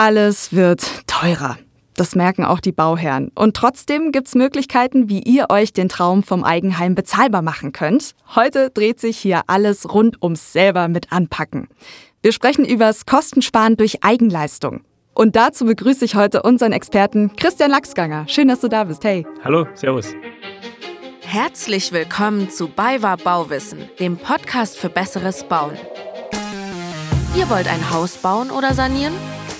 Alles wird teurer. Das merken auch die Bauherren. Und trotzdem gibt es Möglichkeiten, wie ihr euch den Traum vom Eigenheim bezahlbar machen könnt. Heute dreht sich hier alles rund ums selber mit anpacken. Wir sprechen übers Kostensparen durch Eigenleistung. Und dazu begrüße ich heute unseren Experten Christian Lachsganger. Schön, dass du da bist. Hey. Hallo, Servus. Herzlich willkommen zu BayWa Bauwissen, dem Podcast für besseres Bauen. Ihr wollt ein Haus bauen oder sanieren?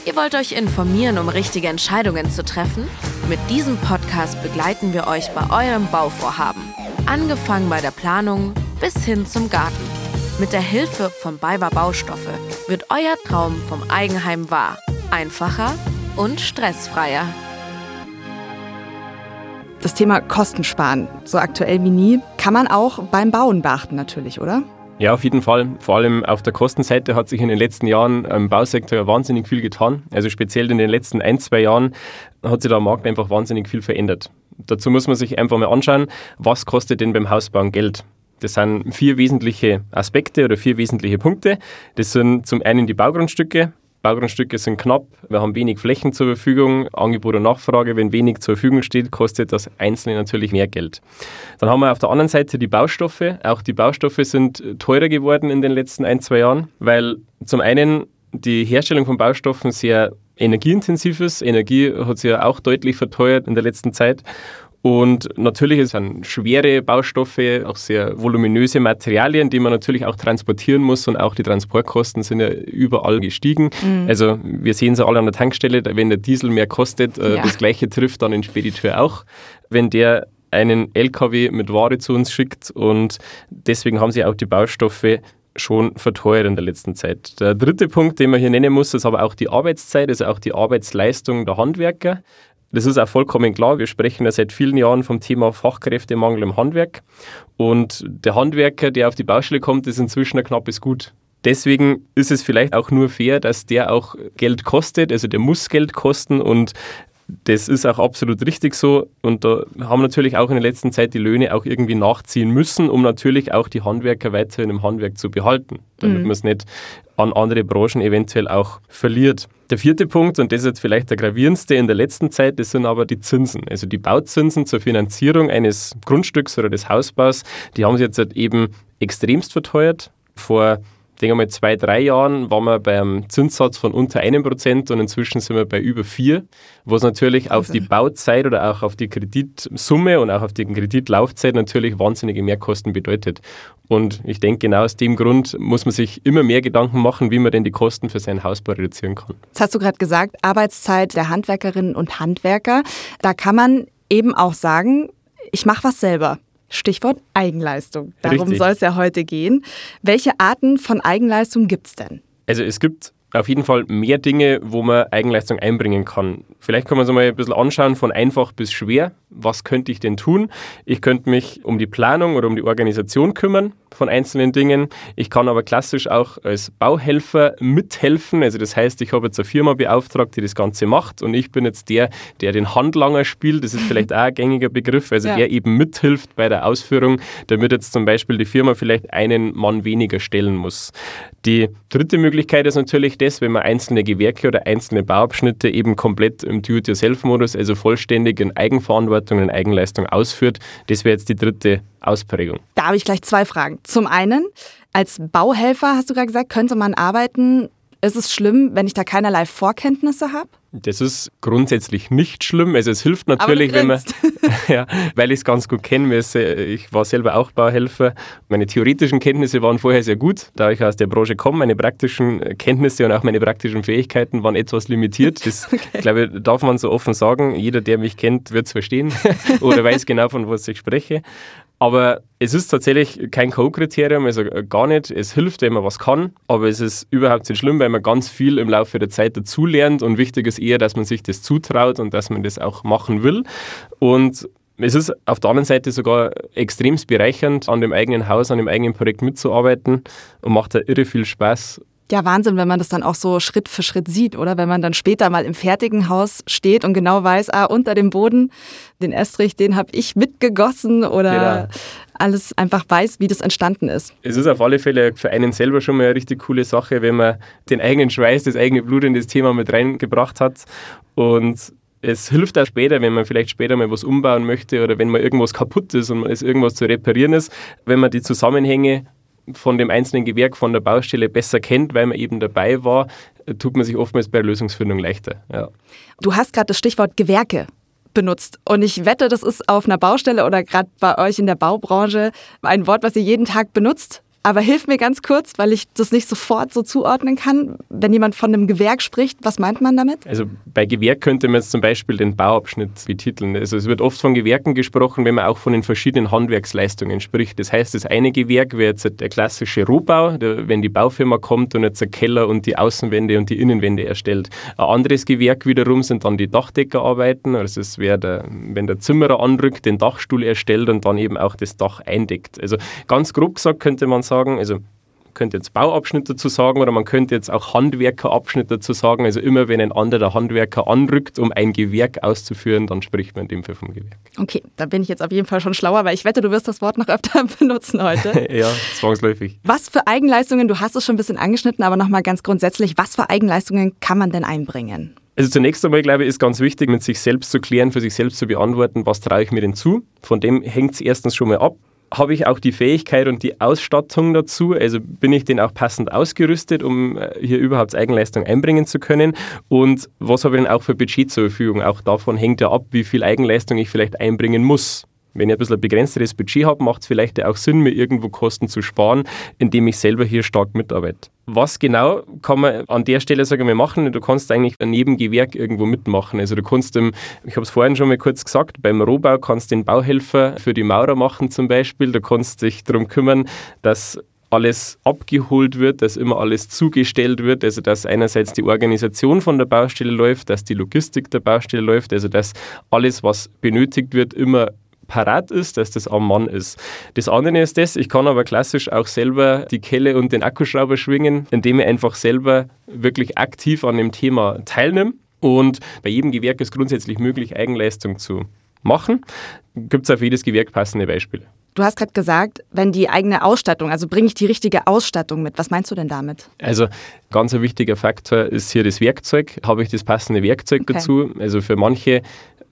Ihr wollt euch informieren, um richtige Entscheidungen zu treffen? Mit diesem Podcast begleiten wir euch bei eurem Bauvorhaben. Angefangen bei der Planung bis hin zum Garten. Mit der Hilfe von BayWa Baustoffe wird euer Traum vom Eigenheim wahr. Einfacher und stressfreier. Das Thema Kostensparen, so aktuell wie nie, kann man auch beim Bauen beachten natürlich, oder? Ja, auf jeden Fall. Vor allem auf der Kostenseite hat sich in den letzten Jahren im Bausektor wahnsinnig viel getan. Also speziell in den letzten ein, zwei Jahren hat sich der Markt einfach wahnsinnig viel verändert. Dazu muss man sich einfach mal anschauen, was kostet denn beim Hausbauen Geld? Das sind vier wesentliche Aspekte oder vier wesentliche Punkte. Das sind zum einen die Baugrundstücke, Baugrundstücke sind knapp, wir haben wenig Flächen zur Verfügung, Angebot und Nachfrage, wenn wenig zur Verfügung steht, kostet das Einzelne natürlich mehr Geld. Dann haben wir auf der anderen Seite die Baustoffe. Auch die Baustoffe sind teurer geworden in den letzten ein, zwei Jahren, weil zum einen die Herstellung von Baustoffen sehr energieintensiv ist. Energie hat sich ja auch deutlich verteuert in der letzten Zeit. Und natürlich sind schwere Baustoffe, auch sehr voluminöse Materialien, die man natürlich auch transportieren muss und auch die Transportkosten sind ja überall gestiegen. Mhm. Also wir sehen es alle an der Tankstelle, wenn der Diesel mehr kostet, äh, ja. das gleiche trifft dann den Spediteur auch. Wenn der einen LKW mit Ware zu uns schickt und deswegen haben sie auch die Baustoffe schon verteuert in der letzten Zeit. Der dritte Punkt, den man hier nennen muss, ist aber auch die Arbeitszeit, also auch die Arbeitsleistung der Handwerker. Das ist auch vollkommen klar. Wir sprechen ja seit vielen Jahren vom Thema Fachkräftemangel im Handwerk. Und der Handwerker, der auf die Baustelle kommt, ist inzwischen ein knappes Gut. Deswegen ist es vielleicht auch nur fair, dass der auch Geld kostet, also der muss Geld kosten und das ist auch absolut richtig so. Und da haben natürlich auch in der letzten Zeit die Löhne auch irgendwie nachziehen müssen, um natürlich auch die Handwerker weiterhin im Handwerk zu behalten, damit mhm. man es nicht an andere Branchen eventuell auch verliert. Der vierte Punkt, und das ist jetzt vielleicht der gravierendste in der letzten Zeit, das sind aber die Zinsen. Also die Bauzinsen zur Finanzierung eines Grundstücks oder des Hausbaus, die haben sich jetzt eben extremst verteuert. Vor denke mal, zwei, drei Jahren waren wir beim Zinssatz von unter einem Prozent und inzwischen sind wir bei über vier, was natürlich auf die Bauzeit oder auch auf die Kreditsumme und auch auf die Kreditlaufzeit natürlich wahnsinnige Mehrkosten bedeutet. Und ich denke, genau aus dem Grund muss man sich immer mehr Gedanken machen, wie man denn die Kosten für seinen Hausbau reduzieren kann. Das hast du gerade gesagt, Arbeitszeit der Handwerkerinnen und Handwerker. Da kann man eben auch sagen, ich mache was selber. Stichwort Eigenleistung. Darum soll es ja heute gehen. Welche Arten von Eigenleistung gibt es denn? Also es gibt auf jeden Fall mehr Dinge, wo man Eigenleistung einbringen kann. Vielleicht kann man es mal ein bisschen anschauen, von einfach bis schwer. Was könnte ich denn tun? Ich könnte mich um die Planung oder um die Organisation kümmern von einzelnen Dingen. Ich kann aber klassisch auch als Bauhelfer mithelfen. Also das heißt, ich habe jetzt eine Firma beauftragt, die das Ganze macht und ich bin jetzt der, der den Handlanger spielt. Das ist vielleicht auch ein gängiger Begriff, also ja. der eben mithilft bei der Ausführung, damit jetzt zum Beispiel die Firma vielleicht einen Mann weniger stellen muss. Die dritte Möglichkeit ist natürlich das, wenn man einzelne Gewerke oder einzelne Bauabschnitte eben komplett im Do-it-yourself-Modus, also vollständig in Eigenverantwortung, in Eigenleistung ausführt. Das wäre jetzt die dritte Ausprägung. Da habe ich gleich zwei Fragen. Zum einen, als Bauhelfer, hast du gerade gesagt, könnte man arbeiten. Ist es schlimm, wenn ich da keinerlei Vorkenntnisse habe? Das ist grundsätzlich nicht schlimm. Also es hilft natürlich, wenn man, ja, weil ich es ganz gut kenne. Ich war selber auch Bauhelfer. Meine theoretischen Kenntnisse waren vorher sehr gut, da ich aus der Branche komme. Meine praktischen Kenntnisse und auch meine praktischen Fähigkeiten waren etwas limitiert. Das, okay. glaube darf man so offen sagen. Jeder, der mich kennt, wird es verstehen oder weiß genau, von was ich spreche. Aber es ist tatsächlich kein Co-Kriterium, also gar nicht. Es hilft, wenn man was kann, aber es ist überhaupt nicht schlimm, weil man ganz viel im Laufe der Zeit dazulernt und wichtig ist eher, dass man sich das zutraut und dass man das auch machen will. Und es ist auf der anderen Seite sogar extrem bereichernd, an dem eigenen Haus, an dem eigenen Projekt mitzuarbeiten und macht da irre viel Spaß. Ja, Wahnsinn, wenn man das dann auch so Schritt für Schritt sieht, oder? Wenn man dann später mal im fertigen Haus steht und genau weiß, ah, unter dem Boden, den Estrich, den habe ich mitgegossen oder genau. alles einfach weiß, wie das entstanden ist. Es ist auf alle Fälle für einen selber schon mal eine richtig coole Sache, wenn man den eigenen Schweiß, das eigene Blut in das Thema mit reingebracht hat. Und es hilft auch später, wenn man vielleicht später mal was umbauen möchte oder wenn mal irgendwas kaputt ist und es irgendwas zu reparieren ist, wenn man die Zusammenhänge von dem einzelnen Gewerk, von der Baustelle besser kennt, weil man eben dabei war, tut man sich oftmals bei der Lösungsfindung leichter. Ja. Du hast gerade das Stichwort Gewerke benutzt. Und ich wette, das ist auf einer Baustelle oder gerade bei euch in der Baubranche ein Wort, was ihr jeden Tag benutzt. Aber hilf mir ganz kurz, weil ich das nicht sofort so zuordnen kann. Wenn jemand von einem Gewerk spricht, was meint man damit? Also bei Gewerk könnte man jetzt zum Beispiel den Bauabschnitt betiteln. Also es wird oft von Gewerken gesprochen, wenn man auch von den verschiedenen Handwerksleistungen spricht. Das heißt, das eine Gewerk wäre jetzt der klassische Rohbau, wenn die Baufirma kommt und jetzt der Keller und die Außenwände und die Innenwände erstellt. Ein anderes Gewerk wiederum sind dann die Dachdeckerarbeiten. Also es wäre, der, wenn der Zimmerer anrückt, den Dachstuhl erstellt und dann eben auch das Dach eindeckt. Also ganz grob gesagt könnte man sagen. Also könnte jetzt Bauabschnitt dazu sagen oder man könnte jetzt auch Handwerkerabschnitt dazu sagen. Also immer wenn ein anderer Handwerker anrückt, um ein Gewerk auszuführen, dann spricht man in dem Fall vom Gewerk. Okay, da bin ich jetzt auf jeden Fall schon schlauer, weil ich wette, du wirst das Wort noch öfter benutzen heute. ja, zwangsläufig. Was für Eigenleistungen, du hast es schon ein bisschen angeschnitten, aber nochmal ganz grundsätzlich, was für Eigenleistungen kann man denn einbringen? Also zunächst einmal, glaube ich, ist ganz wichtig, mit sich selbst zu klären, für sich selbst zu beantworten, was traue ich mir denn zu. Von dem hängt es erstens schon mal ab, habe ich auch die Fähigkeit und die Ausstattung dazu? Also bin ich denn auch passend ausgerüstet, um äh, hier überhaupt Eigenleistung einbringen zu können? Und was habe ich denn auch für Budget zur Verfügung? Auch davon hängt ja ab, wie viel Eigenleistung ich vielleicht einbringen muss. Wenn ich ein bisschen ein begrenzteres Budget habe, macht es vielleicht auch Sinn, mir irgendwo Kosten zu sparen, indem ich selber hier stark mitarbeite. Was genau kann man an der Stelle sagen wir machen? Du kannst eigentlich ein Nebengewerk irgendwo mitmachen. Also du kannst, im, ich habe es vorhin schon mal kurz gesagt, beim Rohbau kannst du den Bauhelfer für die Maurer machen zum Beispiel. Du kannst dich darum kümmern, dass alles abgeholt wird, dass immer alles zugestellt wird, also dass einerseits die Organisation von der Baustelle läuft, dass die Logistik der Baustelle läuft, also dass alles, was benötigt wird, immer parat ist, dass das am Mann ist. Das andere ist das, ich kann aber klassisch auch selber die Kelle und den Akkuschrauber schwingen, indem ich einfach selber wirklich aktiv an dem Thema teilnehme. Und bei jedem Gewerk ist grundsätzlich möglich, Eigenleistung zu machen. Gibt es auf jedes Gewerk passende Beispiele. Du hast gerade gesagt, wenn die eigene Ausstattung, also bringe ich die richtige Ausstattung mit. Was meinst du denn damit? Also ganz ein wichtiger Faktor ist hier das Werkzeug. Habe ich das passende Werkzeug okay. dazu? Also für manche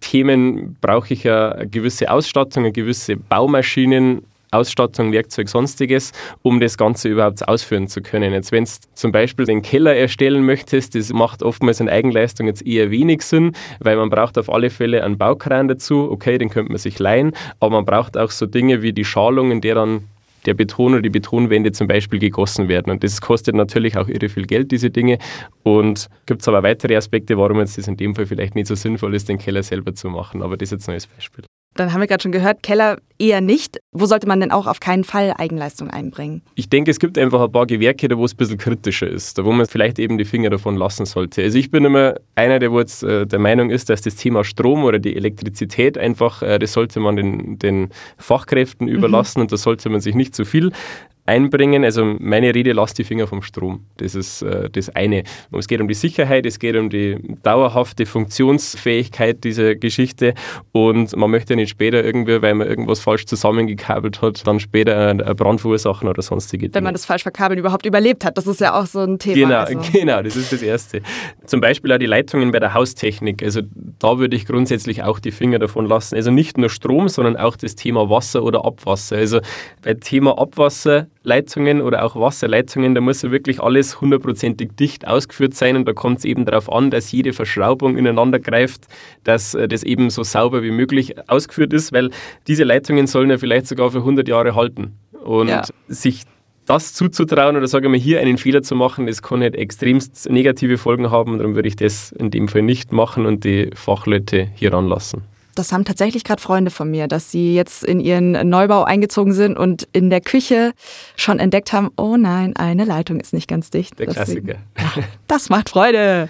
Themen brauche ich ja eine gewisse Ausstattung, eine gewisse Baumaschinen, Ausstattung, Werkzeug, sonstiges, um das Ganze überhaupt ausführen zu können. Jetzt, wenn du zum Beispiel den Keller erstellen möchtest, das macht oftmals in Eigenleistung jetzt eher wenig Sinn, weil man braucht auf alle Fälle einen Baukran dazu. Okay, den könnte man sich leihen, aber man braucht auch so Dinge wie die Schalung, in der dann der Beton oder die Betonwände zum Beispiel gegossen werden. Und das kostet natürlich auch irre viel Geld, diese Dinge. Und gibt es aber weitere Aspekte, warum das in dem Fall vielleicht nicht so sinnvoll ist, den Keller selber zu machen. Aber das ist jetzt ein neues Beispiel. Dann haben wir gerade schon gehört, Keller eher nicht. Wo sollte man denn auch auf keinen Fall Eigenleistung einbringen? Ich denke, es gibt einfach ein paar Gewerke, da wo es ein bisschen kritischer ist, da wo man vielleicht eben die Finger davon lassen sollte. Also ich bin immer einer, der jetzt äh, der Meinung ist, dass das Thema Strom oder die Elektrizität einfach, äh, das sollte man den, den Fachkräften überlassen mhm. und da sollte man sich nicht zu viel einbringen. Also meine Rede, lass die Finger vom Strom. Das ist äh, das eine. Es geht um die Sicherheit, es geht um die dauerhafte Funktionsfähigkeit dieser Geschichte und man möchte nicht später irgendwie, weil man irgendwas falsch zusammengekabelt hat, dann später einen Brand verursachen oder sonstige Dinge. Wenn man das falsch verkabeln überhaupt überlebt hat, das ist ja auch so ein Thema. Genau, also. genau, das ist das Erste. Zum Beispiel auch die Leitungen bei der Haustechnik. Also da würde ich grundsätzlich auch die Finger davon lassen. Also nicht nur Strom, sondern auch das Thema Wasser oder Abwasser. Also bei Thema Abwasser Leitungen oder auch Wasserleitungen, da muss ja wirklich alles hundertprozentig dicht ausgeführt sein und da kommt es eben darauf an, dass jede Verschraubung ineinander greift, dass äh, das eben so sauber wie möglich ausgeführt ist, weil diese Leitungen sollen ja vielleicht sogar für 100 Jahre halten. Und ja. sich das zuzutrauen oder sage mal hier einen Fehler zu machen, das kann nicht extremst negative Folgen haben. Darum würde ich das in dem Fall nicht machen und die Fachleute hier ranlassen. Das haben tatsächlich gerade Freunde von mir, dass sie jetzt in ihren Neubau eingezogen sind und in der Küche schon entdeckt haben, oh nein, eine Leitung ist nicht ganz dicht. Der Deswegen, Klassiker. Ja, das macht Freude.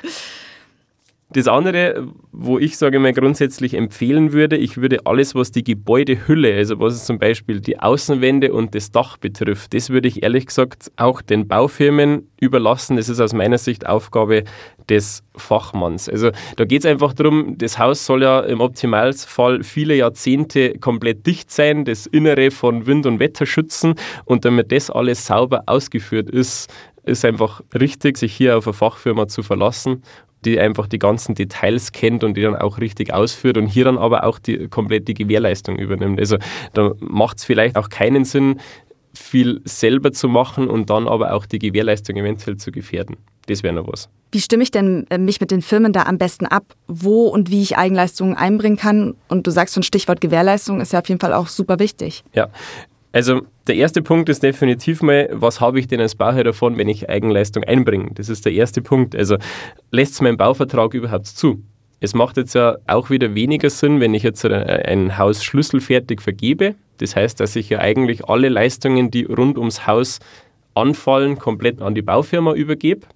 Das andere, wo ich sage mal grundsätzlich empfehlen würde, ich würde alles, was die Gebäudehülle, also was zum Beispiel die Außenwände und das Dach betrifft, das würde ich ehrlich gesagt auch den Baufirmen überlassen. Das ist aus meiner Sicht Aufgabe des Fachmanns. Also da geht es einfach darum, das Haus soll ja im Optimalfall viele Jahrzehnte komplett dicht sein, das Innere von Wind und Wetter schützen und damit das alles sauber ausgeführt ist, ist einfach richtig, sich hier auf eine Fachfirma zu verlassen die einfach die ganzen Details kennt und die dann auch richtig ausführt und hier dann aber auch die komplette Gewährleistung übernimmt. Also da macht es vielleicht auch keinen Sinn, viel selber zu machen und dann aber auch die Gewährleistung eventuell zu gefährden. Das wäre noch was. Wie stimme ich denn äh, mich mit den Firmen da am besten ab, wo und wie ich Eigenleistungen einbringen kann? Und du sagst schon, Stichwort Gewährleistung ist ja auf jeden Fall auch super wichtig. Ja, also der erste Punkt ist definitiv mal, was habe ich denn als Bauherr davon, wenn ich Eigenleistung einbringe? Das ist der erste Punkt. Also lässt es mein Bauvertrag überhaupt zu? Es macht jetzt ja auch wieder weniger Sinn, wenn ich jetzt ein Haus schlüsselfertig vergebe. Das heißt, dass ich ja eigentlich alle Leistungen, die rund ums Haus anfallen, komplett an die Baufirma übergebe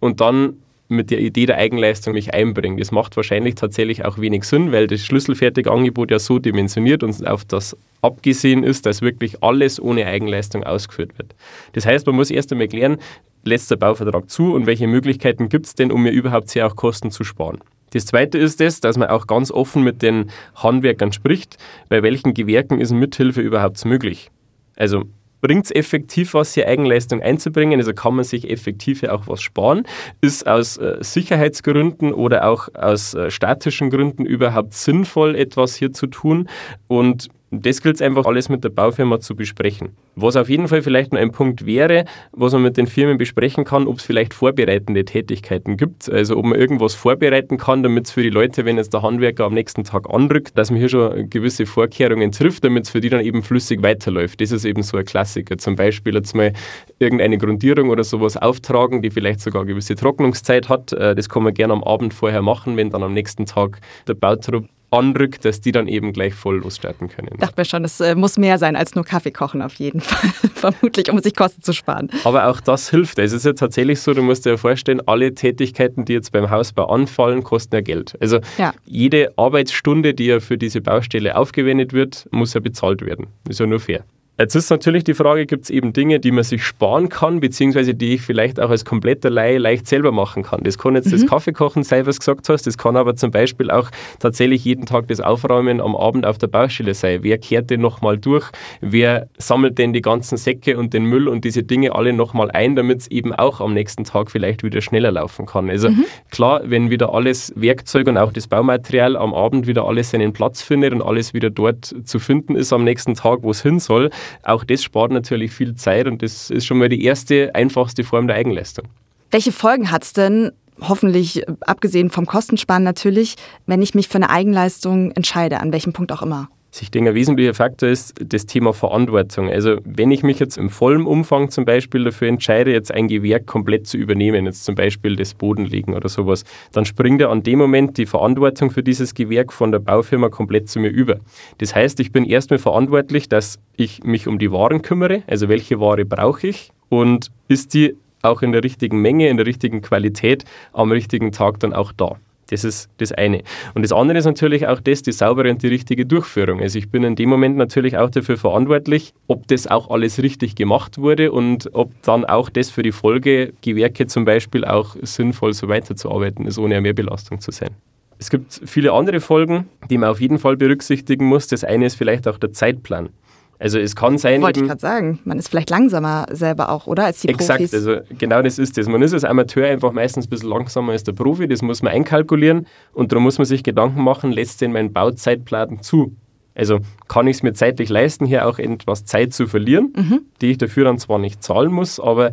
und dann mit der Idee der Eigenleistung mich einbringen. Das macht wahrscheinlich tatsächlich auch wenig Sinn, weil das schlüsselfertige Angebot ja so dimensioniert und auf das abgesehen ist, dass wirklich alles ohne Eigenleistung ausgeführt wird. Das heißt, man muss erst einmal klären, lässt der Bauvertrag zu und welche Möglichkeiten gibt es denn, um mir überhaupt sehr auch Kosten zu sparen. Das Zweite ist es, dass man auch ganz offen mit den Handwerkern spricht, bei welchen Gewerken ist Mithilfe überhaupt möglich. Also bringt es effektiv was, hier Eigenleistung einzubringen. Also kann man sich effektiv ja auch was sparen. Ist aus äh, Sicherheitsgründen oder auch aus äh, statischen Gründen überhaupt sinnvoll, etwas hier zu tun? Und das gilt es einfach alles mit der Baufirma zu besprechen. Was auf jeden Fall vielleicht noch ein Punkt wäre, was man mit den Firmen besprechen kann, ob es vielleicht vorbereitende Tätigkeiten gibt. Also ob man irgendwas vorbereiten kann, damit es für die Leute, wenn jetzt der Handwerker am nächsten Tag anrückt, dass man hier schon gewisse Vorkehrungen trifft, damit es für die dann eben flüssig weiterläuft. Das ist eben so ein Klassiker. Zum Beispiel jetzt mal irgendeine Grundierung oder sowas auftragen, die vielleicht sogar eine gewisse Trocknungszeit hat. Äh, das kann man gerne am Abend vorher machen, wenn dann am nächsten Tag der Bautrupp anrückt, dass die dann eben gleich voll losstarten können. Ich dachte mir schon, es äh, muss mehr sein als nur Kaffee kochen auf jeden Fall, vermutlich, um sich Kosten zu sparen. Aber auch das hilft. Es ist ja tatsächlich so, du musst dir ja vorstellen, alle Tätigkeiten, die jetzt beim Hausbau anfallen, kosten ja Geld. Also ja. jede Arbeitsstunde, die ja für diese Baustelle aufgewendet wird, muss ja bezahlt werden. Ist ja nur fair. Jetzt ist natürlich die Frage, gibt es eben Dinge, die man sich sparen kann, beziehungsweise die ich vielleicht auch als kompletter Laie leicht selber machen kann. Das kann jetzt mhm. das Kaffeekochen sein, was du gesagt hast, das kann aber zum Beispiel auch tatsächlich jeden Tag das Aufräumen am Abend auf der Baustelle sein. Wer kehrt denn nochmal durch? Wer sammelt denn die ganzen Säcke und den Müll und diese Dinge alle nochmal ein, damit es eben auch am nächsten Tag vielleicht wieder schneller laufen kann? Also mhm. klar, wenn wieder alles Werkzeug und auch das Baumaterial am Abend wieder alles seinen Platz findet und alles wieder dort zu finden ist am nächsten Tag, wo es hin soll, auch das spart natürlich viel Zeit und das ist schon mal die erste, einfachste Form der Eigenleistung. Welche Folgen hat es denn, hoffentlich abgesehen vom Kostensparen natürlich, wenn ich mich für eine Eigenleistung entscheide, an welchem Punkt auch immer? Ich denke, ein wesentlicher Faktor ist das Thema Verantwortung. Also wenn ich mich jetzt im vollen Umfang zum Beispiel dafür entscheide, jetzt ein Gewerk komplett zu übernehmen, jetzt zum Beispiel das Bodenlegen oder sowas, dann springt ja an dem Moment die Verantwortung für dieses Gewerk von der Baufirma komplett zu mir über. Das heißt, ich bin erstmal verantwortlich, dass ich mich um die Waren kümmere, also welche Ware brauche ich und ist die auch in der richtigen Menge, in der richtigen Qualität am richtigen Tag dann auch da. Das ist das eine. Und das andere ist natürlich auch das, die saubere und die richtige Durchführung. Also ich bin in dem Moment natürlich auch dafür verantwortlich, ob das auch alles richtig gemacht wurde und ob dann auch das für die Folgegewerke zum Beispiel auch sinnvoll so weiterzuarbeiten ist, ohne eine Mehrbelastung zu sein. Es gibt viele andere Folgen, die man auf jeden Fall berücksichtigen muss. Das eine ist vielleicht auch der Zeitplan. Also es kann sein. Wollte ich gerade sagen, man ist vielleicht langsamer selber auch, oder? Als die exakt, Profis. also genau das ist das. Man ist als Amateur einfach meistens ein bisschen langsamer als der Profi, das muss man einkalkulieren und darum muss man sich Gedanken machen, lässt denn mein Bauzeitplan zu? Also kann ich es mir zeitlich leisten, hier auch etwas Zeit zu verlieren, mhm. die ich dafür dann zwar nicht zahlen muss, aber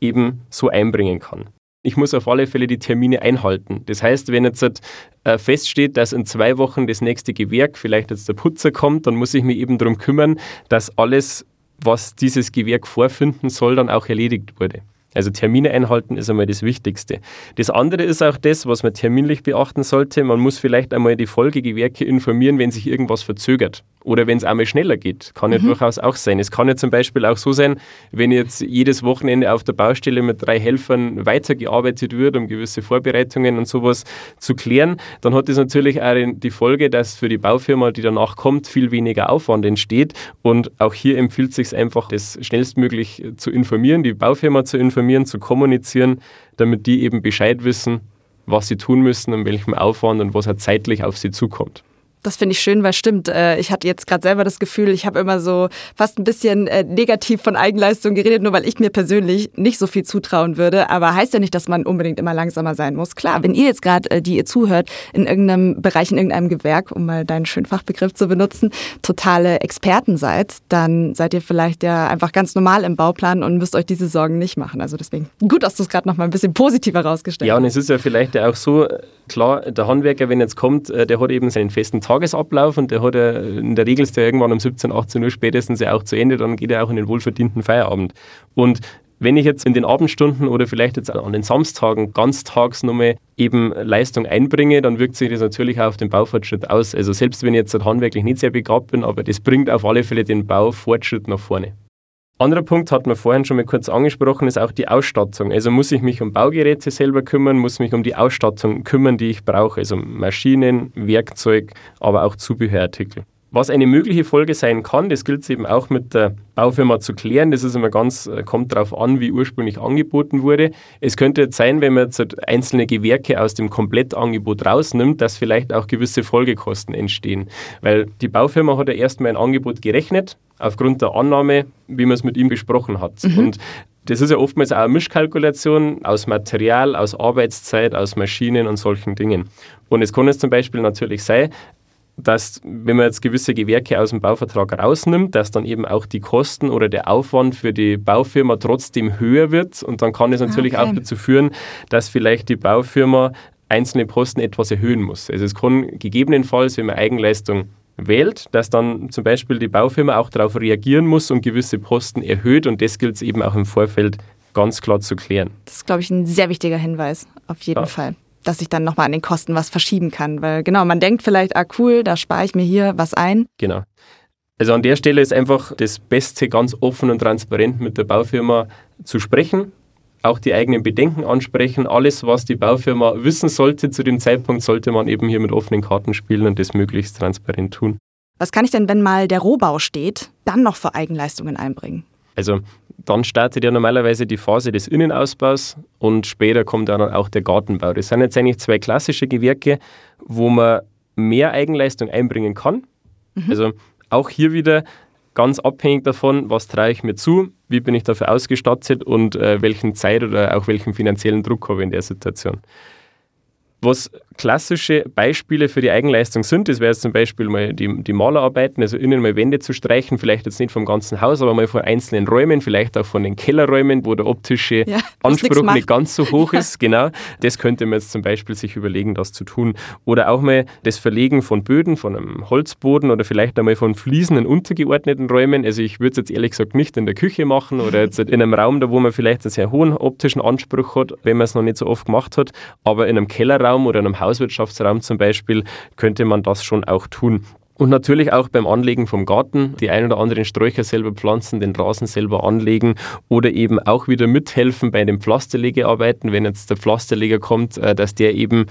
eben so einbringen kann ich muss auf alle Fälle die Termine einhalten. Das heißt, wenn jetzt äh, feststeht, dass in zwei Wochen das nächste Gewerk, vielleicht jetzt der Putzer kommt, dann muss ich mich eben darum kümmern, dass alles, was dieses Gewerk vorfinden soll, dann auch erledigt wurde. Also Termine einhalten ist einmal das Wichtigste. Das andere ist auch das, was man terminlich beachten sollte. Man muss vielleicht einmal die Folgegewerke informieren, wenn sich irgendwas verzögert Oder wenn es einmal schneller geht, kann ja mhm. durchaus auch sein. Es kann ja zum Beispiel auch so sein, wenn jetzt jedes Wochenende auf der Baustelle mit drei Helfern weitergearbeitet wird, um gewisse Vorbereitungen und sowas zu klären, dann hat das natürlich auch die Folge, dass für die Baufirma, die danach kommt, viel weniger Aufwand entsteht. Und auch hier empfiehlt es sich einfach, das schnellstmöglich zu informieren, die Baufirma zu informieren, zu kommunizieren, damit die eben Bescheid wissen, was sie tun müssen, in welchem Aufwand und was halt zeitlich auf sie zukommt. Das finde ich schön, weil stimmt, äh, ich hatte jetzt gerade selber das Gefühl, ich habe immer so fast ein bisschen äh, negativ von Eigenleistung geredet, nur weil ich mir persönlich nicht so viel zutrauen würde. Aber heißt ja nicht, dass man unbedingt immer langsamer sein muss. Klar, wenn ihr jetzt gerade, äh, die ihr zuhört, in irgendeinem Bereich, in irgendeinem Gewerk, um mal deinen schönen Fachbegriff zu benutzen, totale Experten seid, dann seid ihr vielleicht ja einfach ganz normal im Bauplan und müsst euch diese Sorgen nicht machen. Also deswegen gut, dass du es gerade noch mal ein bisschen positiver rausgestellt hast. Ja, und es ist ja vielleicht auch so, klar, der Handwerker, wenn jetzt kommt, der hat eben seinen festen Tagesablauf und der hat ja, in der Regel ist der irgendwann um 17, 18 Uhr spätestens ja auch zu Ende, dann geht er auch in den wohlverdienten Feierabend. Und wenn ich jetzt in den Abendstunden oder vielleicht jetzt an den Samstagen ganztags nochmal eben Leistung einbringe, dann wirkt sich das natürlich auch auf den Baufortschritt aus. Also selbst wenn ich jetzt handwerklich nicht sehr begabt bin, aber das bringt auf alle Fälle den Baufortschritt nach vorne. Anderer Punkt hat man vorhin schon mal kurz angesprochen, ist auch die Ausstattung. Also muss ich mich um Baugeräte selber kümmern, muss mich um die Ausstattung kümmern, die ich brauche, also Maschinen, Werkzeug, aber auch Zubehörartikel. Was eine mögliche Folge sein kann, das gilt es eben auch mit der Baufirma zu klären. Das ist immer ganz, äh, kommt darauf an, wie ursprünglich angeboten wurde. Es könnte jetzt sein, wenn man jetzt halt einzelne Gewerke aus dem Komplettangebot rausnimmt, dass vielleicht auch gewisse Folgekosten entstehen. Weil die Baufirma hat ja erstmal ein Angebot gerechnet, aufgrund der Annahme, wie man es mit ihm besprochen hat. Mhm. Und das ist ja oftmals auch eine Mischkalkulation aus Material, aus Arbeitszeit, aus Maschinen und solchen Dingen. Und es kann jetzt zum Beispiel natürlich sein, dass, wenn man jetzt gewisse Gewerke aus dem Bauvertrag rausnimmt, dass dann eben auch die Kosten oder der Aufwand für die Baufirma trotzdem höher wird. Und dann kann es natürlich okay. auch dazu führen, dass vielleicht die Baufirma einzelne Posten etwas erhöhen muss. Also es kann gegebenenfalls, wenn man Eigenleistung wählt, dass dann zum Beispiel die Baufirma auch darauf reagieren muss und gewisse Posten erhöht. Und das gilt es eben auch im Vorfeld ganz klar zu klären. Das ist, glaube ich, ein sehr wichtiger Hinweis, auf jeden ja. Fall dass ich dann nochmal an den Kosten was verschieben kann. Weil genau, man denkt vielleicht, ah cool, da spare ich mir hier was ein. Genau. Also an der Stelle ist einfach das Beste, ganz offen und transparent mit der Baufirma zu sprechen, auch die eigenen Bedenken ansprechen. Alles, was die Baufirma wissen sollte zu dem Zeitpunkt, sollte man eben hier mit offenen Karten spielen und das möglichst transparent tun. Was kann ich denn, wenn mal der Rohbau steht, dann noch für Eigenleistungen einbringen? Also dann startet ja normalerweise die Phase des Innenausbaus und später kommt dann auch der Gartenbau. Das sind jetzt eigentlich zwei klassische Gewerke, wo man mehr Eigenleistung einbringen kann. Mhm. Also auch hier wieder ganz abhängig davon, was traue ich mir zu, wie bin ich dafür ausgestattet und äh, welchen Zeit oder auch welchen finanziellen Druck habe ich in der Situation. Was klassische Beispiele für die Eigenleistung sind, das wäre jetzt zum Beispiel mal die, die Malerarbeiten, also innen mal Wände zu streichen, vielleicht jetzt nicht vom ganzen Haus, aber mal von einzelnen Räumen, vielleicht auch von den Kellerräumen, wo der optische ja, Anspruch nicht ganz so hoch ja. ist. Genau, das könnte man jetzt zum Beispiel sich überlegen, das zu tun. Oder auch mal das Verlegen von Böden, von einem Holzboden oder vielleicht einmal von Fliesen in untergeordneten Räumen. Also ich würde es jetzt ehrlich gesagt nicht in der Küche machen oder jetzt in einem Raum, da wo man vielleicht einen sehr hohen optischen Anspruch hat, wenn man es noch nicht so oft gemacht hat, aber in einem Kellerraum Raum oder einem Hauswirtschaftsraum zum Beispiel könnte man das schon auch tun. Und natürlich auch beim Anlegen vom Garten, die ein oder anderen Sträucher selber pflanzen, den Rasen selber anlegen oder eben auch wieder mithelfen bei den Pflasterlegearbeiten, wenn jetzt der Pflasterleger kommt, äh, dass der eben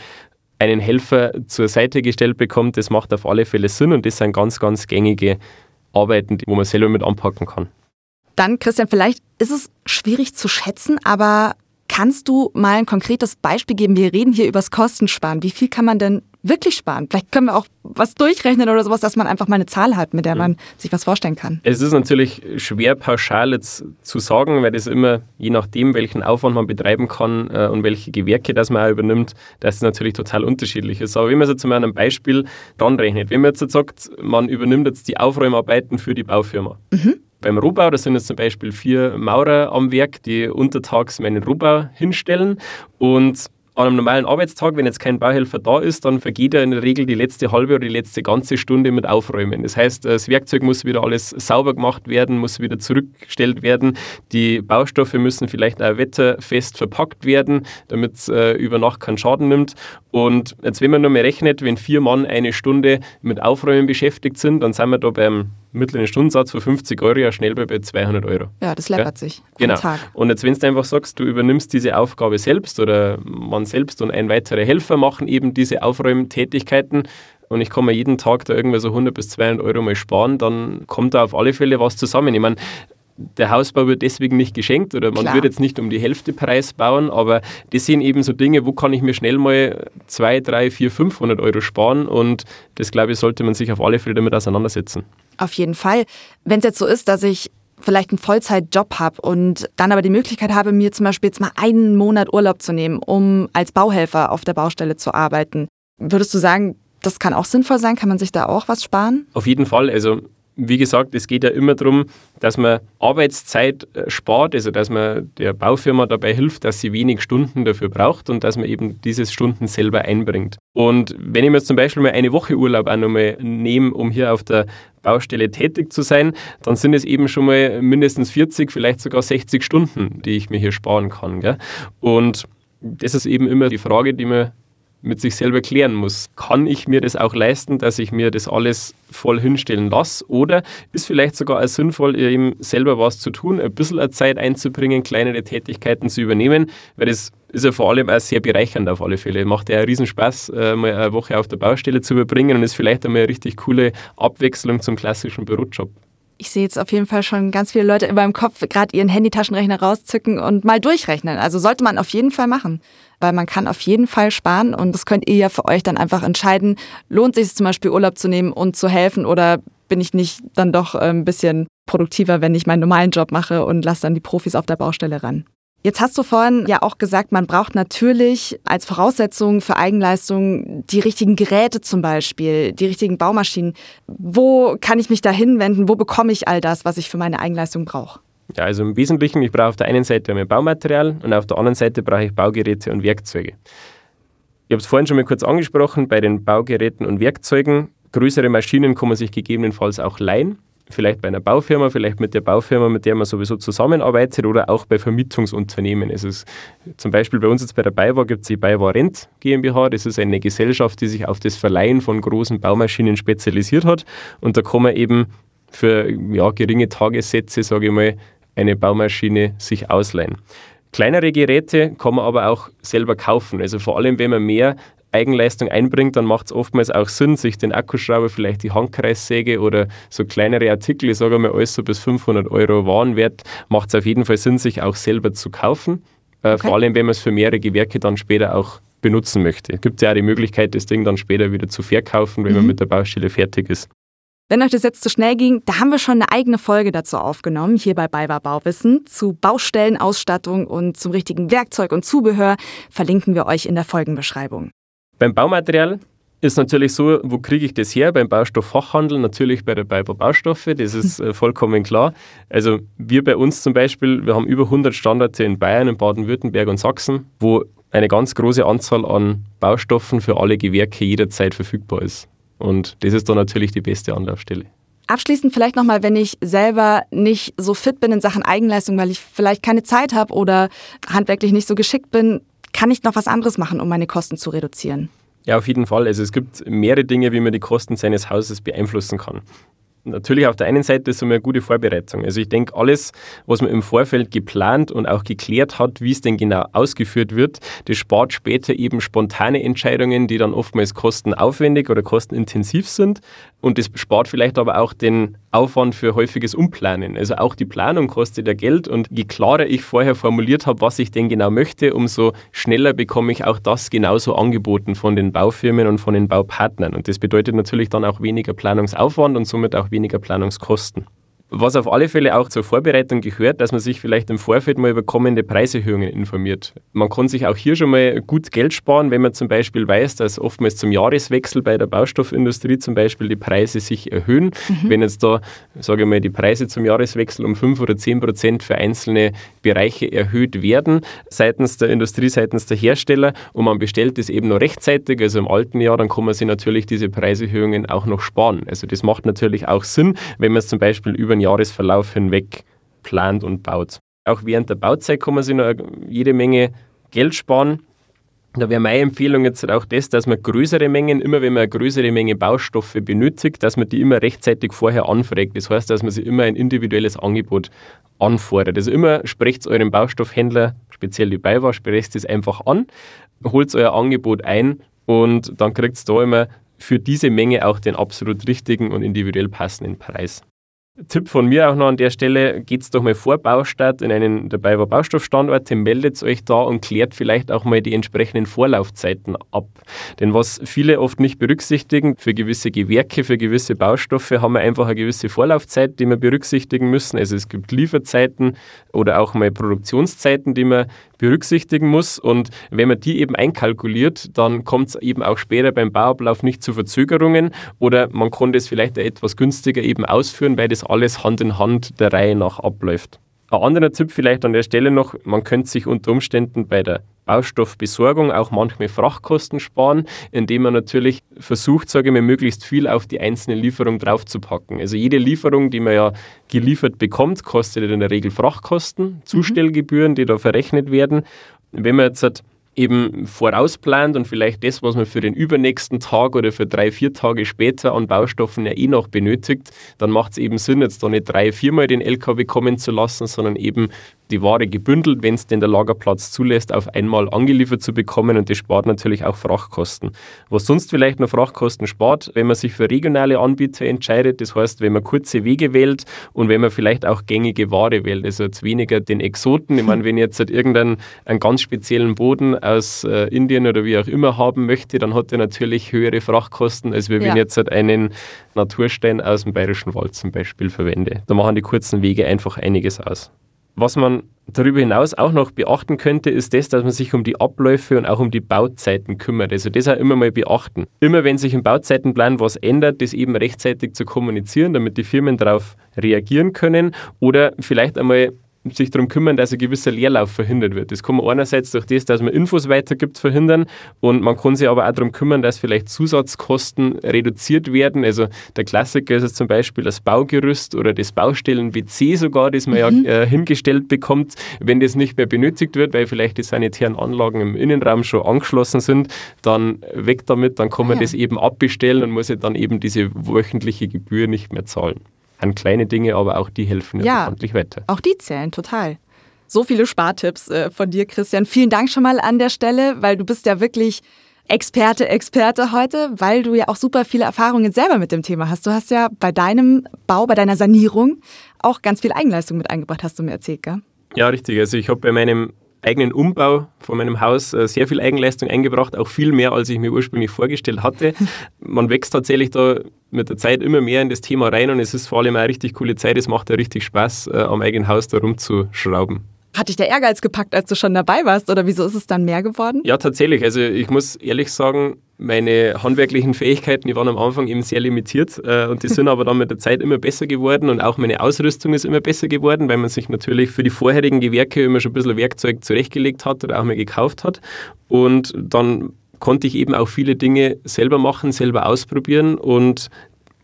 einen Helfer zur Seite gestellt bekommt. Das macht auf alle Fälle Sinn und das sind ganz, ganz gängige Arbeiten, wo man selber mit anpacken kann. Dann, Christian, vielleicht ist es schwierig zu schätzen, aber Kannst du mal ein konkretes Beispiel geben? Wir reden hier übers Kostensparen. Wie viel kann man denn wirklich sparen? Vielleicht können wir auch was durchrechnen oder sowas, dass man einfach mal eine Zahl hat, mit der man sich was vorstellen kann. Es ist natürlich schwer pauschal jetzt zu sagen, weil das immer, je nachdem, welchen Aufwand man betreiben kann äh, und welche Gewerke das man auch übernimmt, das ist natürlich total unterschiedlich ist. Aber wenn man jetzt mal an einem Beispiel dran rechnet, wenn man jetzt sagt, man übernimmt jetzt die Aufräumarbeiten für die Baufirma. Mhm beim Rohbau, da sind jetzt zum Beispiel vier Maurer am Werk, die untertags meinen Rohbau hinstellen und an einem normalen Arbeitstag, wenn jetzt kein Bauhelfer da ist, dann vergeht er in der Regel die letzte halbe oder die letzte ganze Stunde mit Aufräumen. Das heißt, das Werkzeug muss wieder alles sauber gemacht werden, muss wieder zurückgestellt werden. Die Baustoffe müssen vielleicht auch wetterfest verpackt werden, damit es äh, über Nacht keinen Schaden nimmt. Und jetzt, wenn man nur mehr rechnet, wenn vier Mann eine Stunde mit Aufräumen beschäftigt sind, dann sind wir da beim mittleren Stundensatz von 50 Euro ja schnell bei 200 Euro. Ja, das läppert ja? sich. Genau. Tag. Und jetzt, wenn du einfach sagst, du übernimmst diese Aufgabe selbst oder man selbst und ein weiterer Helfer machen eben diese Aufräumtätigkeiten und ich kann mir jeden Tag da irgendwie so 100 bis 200 Euro mal sparen, dann kommt da auf alle Fälle was zusammen. Ich meine, der Hausbau wird deswegen nicht geschenkt oder man Klar. wird jetzt nicht um die Hälfte Preis bauen, aber das sind eben so Dinge, wo kann ich mir schnell mal 2, 3, 4, 500 Euro sparen und das glaube ich, sollte man sich auf alle Fälle damit auseinandersetzen. Auf jeden Fall. Wenn es jetzt so ist, dass ich vielleicht einen Vollzeitjob habe und dann aber die Möglichkeit habe, mir zum Beispiel jetzt mal einen Monat Urlaub zu nehmen, um als Bauhelfer auf der Baustelle zu arbeiten, würdest du sagen, das kann auch sinnvoll sein? Kann man sich da auch was sparen? Auf jeden Fall. Also wie gesagt, es geht ja immer darum, dass man Arbeitszeit äh, spart, also dass man der Baufirma dabei hilft, dass sie wenig Stunden dafür braucht und dass man eben diese Stunden selber einbringt. Und wenn ich mir jetzt zum Beispiel mal eine Woche Urlaub auch nochmal nehme, um hier auf der Baustelle tätig zu sein, dann sind es eben schon mal mindestens 40, vielleicht sogar 60 Stunden, die ich mir hier sparen kann. Gell? Und das ist eben immer die Frage, die man mit sich selber klären muss. Kann ich mir das auch leisten, dass ich mir das alles voll hinstellen lasse? Oder ist vielleicht sogar auch sinnvoll, eben selber was zu tun, ein bisschen Zeit einzubringen, kleinere Tätigkeiten zu übernehmen, weil das ist ja vor allem auch sehr bereichernd auf alle Fälle. Macht ja einen Riesenspaß, äh, mal eine Woche auf der Baustelle zu überbringen und ist vielleicht einmal eine richtig coole Abwechslung zum klassischen Bürojob ich sehe jetzt auf jeden Fall schon ganz viele Leute in meinem Kopf gerade ihren Handytaschenrechner rauszücken und mal durchrechnen. Also sollte man auf jeden Fall machen, weil man kann auf jeden Fall sparen und das könnt ihr ja für euch dann einfach entscheiden. Lohnt sich es zum Beispiel Urlaub zu nehmen und zu helfen oder bin ich nicht dann doch äh, ein bisschen produktiver, wenn ich meinen normalen Job mache und lasse dann die Profis auf der Baustelle ran? Jetzt hast du vorhin ja auch gesagt, man braucht natürlich als Voraussetzung für Eigenleistung die richtigen Geräte zum Beispiel, die richtigen Baumaschinen. Wo kann ich mich da hinwenden? Wo bekomme ich all das, was ich für meine Eigenleistung brauche? Ja, also im Wesentlichen, ich brauche auf der einen Seite mein Baumaterial und auf der anderen Seite brauche ich Baugeräte und Werkzeuge. Ich habe es vorhin schon mal kurz angesprochen, bei den Baugeräten und Werkzeugen. Größere Maschinen kann man sich gegebenenfalls auch leihen vielleicht bei einer Baufirma, vielleicht mit der Baufirma, mit der man sowieso zusammenarbeitet oder auch bei Vermietungsunternehmen. Es ist zum Beispiel bei uns jetzt bei der BayWa gibt es die BayWa Rent GmbH. Das ist eine Gesellschaft, die sich auf das Verleihen von großen Baumaschinen spezialisiert hat. Und da kann man eben für ja, geringe Tagessätze, sage ich mal, eine Baumaschine sich ausleihen. Kleinere Geräte kann man aber auch selber kaufen. Also vor allem, wenn man mehr Eigenleistung einbringt, dann macht es oftmals auch Sinn, sich den Akkuschrauber, vielleicht die Handkreissäge oder so kleinere Artikel, ich sage mal alles so bis 500 Euro Warenwert, macht es auf jeden Fall Sinn, sich auch selber zu kaufen. Äh, okay. Vor allem, wenn man es für mehrere Gewerke dann später auch benutzen möchte. Es gibt ja auch die Möglichkeit, das Ding dann später wieder zu verkaufen, wenn mhm. man mit der Baustelle fertig ist. Wenn euch das jetzt zu schnell ging, da haben wir schon eine eigene Folge dazu aufgenommen, hier bei BayWa Bauwissen, zu Baustellenausstattung und zum richtigen Werkzeug und Zubehör, verlinken wir euch in der Folgenbeschreibung. Beim Baumaterial ist natürlich so, wo kriege ich das her? Beim Baustofffachhandel natürlich bei der BayWa Baustoffe, das ist äh, vollkommen klar. Also wir bei uns zum Beispiel, wir haben über 100 Standorte in Bayern, in Baden-Württemberg und Sachsen, wo eine ganz große Anzahl an Baustoffen für alle Gewerke jederzeit verfügbar ist. Und das ist dann natürlich die beste Anlaufstelle. Abschließend vielleicht nochmal, wenn ich selber nicht so fit bin in Sachen Eigenleistung, weil ich vielleicht keine Zeit habe oder handwerklich nicht so geschickt bin, kann ich noch was anderes machen, um meine Kosten zu reduzieren? Ja, auf jeden Fall. Also es gibt mehrere Dinge, wie man die Kosten seines Hauses beeinflussen kann natürlich auf der einen Seite ist es eine gute Vorbereitung. Also ich denke, alles, was man im Vorfeld geplant und auch geklärt hat, wie es denn genau ausgeführt wird, das spart später eben spontane Entscheidungen, die dann oftmals kostenaufwendig oder kostenintensiv sind. Und das spart vielleicht aber auch den Aufwand für häufiges Umplanen. Also auch die Planung kostet ja Geld und je klarer ich vorher formuliert habe, was ich denn genau möchte, umso schneller bekomme ich auch das genauso angeboten von den Baufirmen und von den Baupartnern. Und das bedeutet natürlich dann auch weniger Planungsaufwand und somit auch weniger Planungskosten. Was auf alle Fälle auch zur Vorbereitung gehört, dass man sich vielleicht im Vorfeld mal über kommende Preiserhöhungen informiert. Man kann sich auch hier schon mal gut Geld sparen, wenn man zum Beispiel weiß, dass oftmals zum Jahreswechsel bei der Baustoffindustrie zum Beispiel die Preise sich erhöhen. Mhm. Wenn jetzt da, sage ich mal, die Preise zum Jahreswechsel um 5 oder 10 Prozent für einzelne Bereiche erhöht werden, seitens der Industrie, seitens der Hersteller, und man bestellt das eben noch rechtzeitig, also im alten Jahr, dann kann man sich natürlich diese Preiserhöhungen auch noch sparen. Also das macht natürlich auch Sinn, wenn man es zum Beispiel über den Jahresverlauf hinweg plant und baut. Auch während der Bauzeit kann man sich noch jede Menge Geld sparen. Da wäre meine Empfehlung jetzt auch das, dass man größere Mengen, immer wenn man eine größere Menge Baustoffe benötigt, dass man die immer rechtzeitig vorher anfragt. Das heißt, dass man sich immer ein individuelles Angebot anfordert. Also immer sprecht euren Baustoffhändler, speziell die Beiwasch, sprecht es einfach an, holt euer Angebot ein und dann kriegt ihr da immer für diese Menge auch den absolut richtigen und individuell passenden Preis. Tipp von mir auch noch an der Stelle, geht's doch mal vor Baustart in einen dabei war Baustoffstandorte, meldet euch da und klärt vielleicht auch mal die entsprechenden Vorlaufzeiten ab. Denn was viele oft nicht berücksichtigen, für gewisse Gewerke, für gewisse Baustoffe haben wir einfach eine gewisse Vorlaufzeit, die wir berücksichtigen müssen. Also es gibt Lieferzeiten oder auch mal Produktionszeiten, die man berücksichtigen muss. Und wenn man die eben einkalkuliert, dann kommt es eben auch später beim Bauablauf nicht zu Verzögerungen oder man kann das vielleicht etwas günstiger eben ausführen, weil das alles Hand in Hand der Reihe nach abläuft. Ein anderer Tipp vielleicht an der Stelle noch, man könnte sich unter Umständen bei der Baustoffbesorgung auch manchmal Frachtkosten sparen, indem man natürlich versucht, sage ich mal, möglichst viel auf die einzelne Lieferung draufzupacken. Also jede Lieferung, die man ja geliefert bekommt, kostet in der Regel Frachtkosten, mhm. Zustellgebühren, die da verrechnet werden. Wenn man jetzt halt eben vorausplant und vielleicht das, was man für den übernächsten Tag oder für drei, vier Tage später an Baustoffen ja eh noch benötigt, dann macht es eben Sinn, jetzt da nicht drei, viermal den LKW kommen zu lassen, sondern eben die Ware gebündelt, wenn es denn der Lagerplatz zulässt, auf einmal angeliefert zu bekommen und das spart natürlich auch Frachtkosten. Was sonst vielleicht noch Frachtkosten spart, wenn man sich für regionale Anbieter entscheidet, das heißt, wenn man kurze Wege wählt und wenn man vielleicht auch gängige Ware wählt, also jetzt weniger den Exoten. Ich meine, wenn jetzt halt irgendeinen einen ganz speziellen Boden aus äh, Indien oder wie auch immer haben möchte, dann hat er natürlich höhere Frachtkosten, als wenn ja. ich jetzt halt einen Naturstein aus dem Bayerischen Wald zum Beispiel verwende. Da machen die kurzen Wege einfach einiges aus. Was man darüber hinaus auch noch beachten könnte, ist das, dass man sich um die Abläufe und auch um die Bauzeiten kümmert. Also das auch immer mal beachten. Immer wenn sich im Bauzeitenplan was ändert, das eben rechtzeitig zu kommunizieren, damit die Firmen darauf reagieren können oder vielleicht einmal sich darum kümmern, dass ein gewisser Leerlauf verhindert wird. Das kann man einerseits durch das, dass man Infos weitergibt, verhindern und man kann sich aber auch darum kümmern, dass vielleicht Zusatzkosten reduziert werden. Also der Klassiker ist es zum Beispiel das Baugerüst oder das Baustellen-WC sogar, das man mhm. ja äh, hingestellt bekommt, wenn das nicht mehr benötigt wird, weil vielleicht die sanitären Anlagen im Innenraum schon angeschlossen sind, dann weg damit, dann kann man ah, ja. das eben abbestellen und muss ja dann eben diese wöchentliche Gebühr nicht mehr zahlen an kleine Dinge, aber auch die helfen ja bekanntlich weiter. Auch die zählen total. So viele Spartipps äh, von dir, Christian. Vielen Dank schon mal an der Stelle, weil du bist ja wirklich Experte, Experte heute, weil du ja auch super viele Erfahrungen selber mit dem Thema hast. Du hast ja bei deinem Bau, bei deiner Sanierung auch ganz viel Eigenleistung mit eingebracht, hast du mir erzählt, gell? Ja, richtig. Also ich habe bei meinem eigenen Umbau von meinem Haus äh, sehr viel Eigenleistung eingebracht, auch viel mehr, als ich mir ursprünglich vorgestellt hatte. Man wächst tatsächlich da mit der Zeit immer mehr in das Thema rein und es ist vor allem eine richtig coole Zeit. Es macht ja richtig Spaß, äh, am eigenen Haus da rumzuschrauben. Hat dich der Ehrgeiz gepackt, als du schon dabei warst oder wieso ist es dann mehr geworden? Ja, tatsächlich. Also ich muss ehrlich sagen, meine handwerklichen Fähigkeiten, die waren am Anfang eben sehr limitiert äh, und die sind aber dann mit der Zeit immer besser geworden und auch meine Ausrüstung ist immer besser geworden, weil man sich natürlich für die vorherigen Gewerke immer schon ein bisschen Werkzeug zurechtgelegt hat oder auch mal gekauft hat und dann konnte ich eben auch viele Dinge selber machen, selber ausprobieren und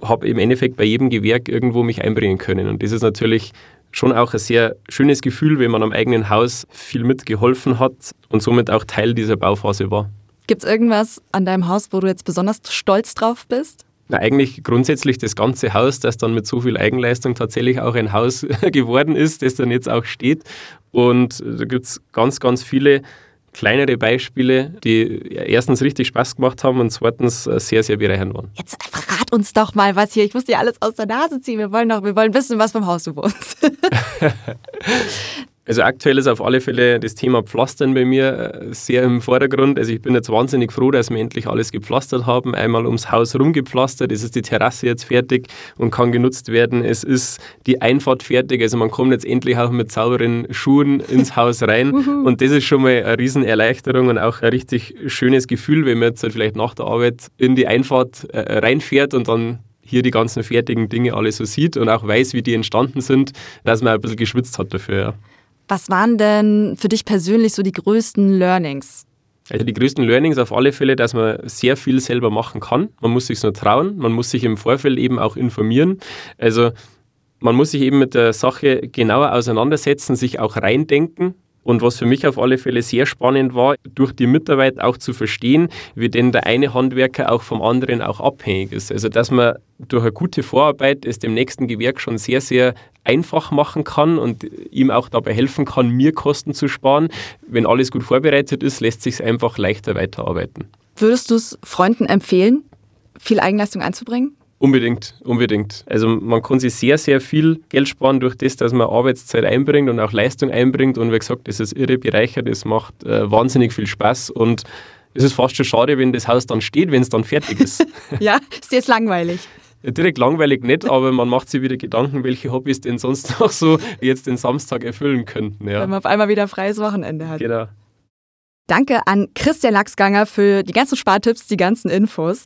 habe im Endeffekt bei jedem Gewerk irgendwo mich einbringen können und das ist natürlich schon auch ein sehr schönes Gefühl, wenn man am eigenen Haus viel mitgeholfen hat und somit auch Teil dieser Bauphase war. Gibt es irgendwas an deinem Haus, wo du jetzt besonders stolz drauf bist? Na, eigentlich grundsätzlich das ganze Haus, das dann mit so viel Eigenleistung tatsächlich auch ein Haus geworden ist, das dann jetzt auch steht. Und da gibt es ganz, ganz viele kleinere Beispiele, die erstens richtig Spaß gemacht haben und zweitens äh, sehr, sehr bereichernd waren. Jetzt verrat uns doch mal was hier. Ich muss dir alles aus der Nase ziehen. Wir wollen doch, wir wollen wissen, was vom Haus du wohnst. Also aktuell ist auf alle Fälle das Thema Pflastern bei mir äh, sehr im Vordergrund. Also ich bin jetzt wahnsinnig froh, dass wir endlich alles gepflastert haben. Einmal ums Haus rumgepflastert, es ist die Terrasse jetzt fertig und kann genutzt werden. Es ist die Einfahrt fertig, also man kommt jetzt endlich auch mit sauberen Schuhen ins Haus rein. und das ist schon mal eine Riesenerleichterung und auch ein richtig schönes Gefühl, wenn man jetzt halt vielleicht nach der Arbeit in die Einfahrt äh, reinfährt und dann hier die ganzen fertigen Dinge alle so sieht und auch weiß, wie die entstanden sind, dass man ein bisschen geschwitzt hat dafür. Ja. Was waren denn für dich persönlich so die größten Learnings? Also die größten Learnings auf alle Fälle, dass man sehr viel selber machen kann. Man muss sich nur trauen, man muss sich im Vorfeld eben auch informieren. Also man muss sich eben mit der Sache genauer auseinandersetzen, sich auch reindenken. Und was für mich auf alle Fälle sehr spannend war, durch die Mitarbeit auch zu verstehen, wie denn der eine Handwerker auch vom anderen auch abhängig ist. Also dass man durch eine gute Vorarbeit es dem nächsten Gewerk schon sehr, sehr einfach machen kann und ihm auch dabei helfen kann, mir Kosten zu sparen. Wenn alles gut vorbereitet ist, lässt sich es einfach leichter weiterarbeiten. Würdest du es Freunden empfehlen, viel Eigenleistung einzubringen? Unbedingt, unbedingt. Also man kann sich sehr, sehr viel Geld sparen durch das, dass man Arbeitszeit einbringt und auch Leistung einbringt. Und wie gesagt, das ist irre bereichert, es macht äh, wahnsinnig viel Spaß und es ist fast schon schade, wenn das Haus dann steht, wenn es dann fertig ist. ja, ist jetzt langweilig. Direkt langweilig nicht, aber man macht sich wieder Gedanken, welche Hobbys denn sonst noch so jetzt den Samstag erfüllen könnten. Ja. Wenn man auf einmal wieder freies Wochenende hat. Genau. Danke an Christian Lachsganger für die ganzen Spartipps, die ganzen Infos.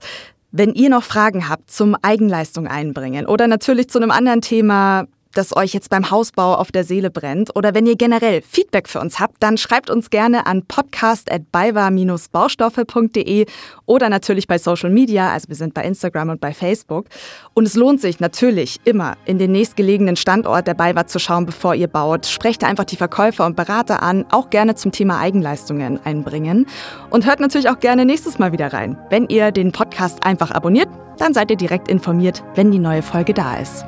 Wenn ihr noch Fragen habt zum Eigenleistung einbringen oder natürlich zu einem anderen Thema, das euch jetzt beim Hausbau auf der Seele brennt oder wenn ihr generell Feedback für uns habt, dann schreibt uns gerne an podcast@baywa-baustoffe.de oder natürlich bei Social Media, also wir sind bei Instagram und bei Facebook. Und es lohnt sich natürlich immer in den nächstgelegenen Standort der Baywa zu schauen, bevor ihr baut. Sprecht einfach die Verkäufer und Berater an, auch gerne zum Thema Eigenleistungen einbringen und hört natürlich auch gerne nächstes Mal wieder rein. Wenn ihr den Podcast einfach abonniert, dann seid ihr direkt informiert, wenn die neue Folge da ist.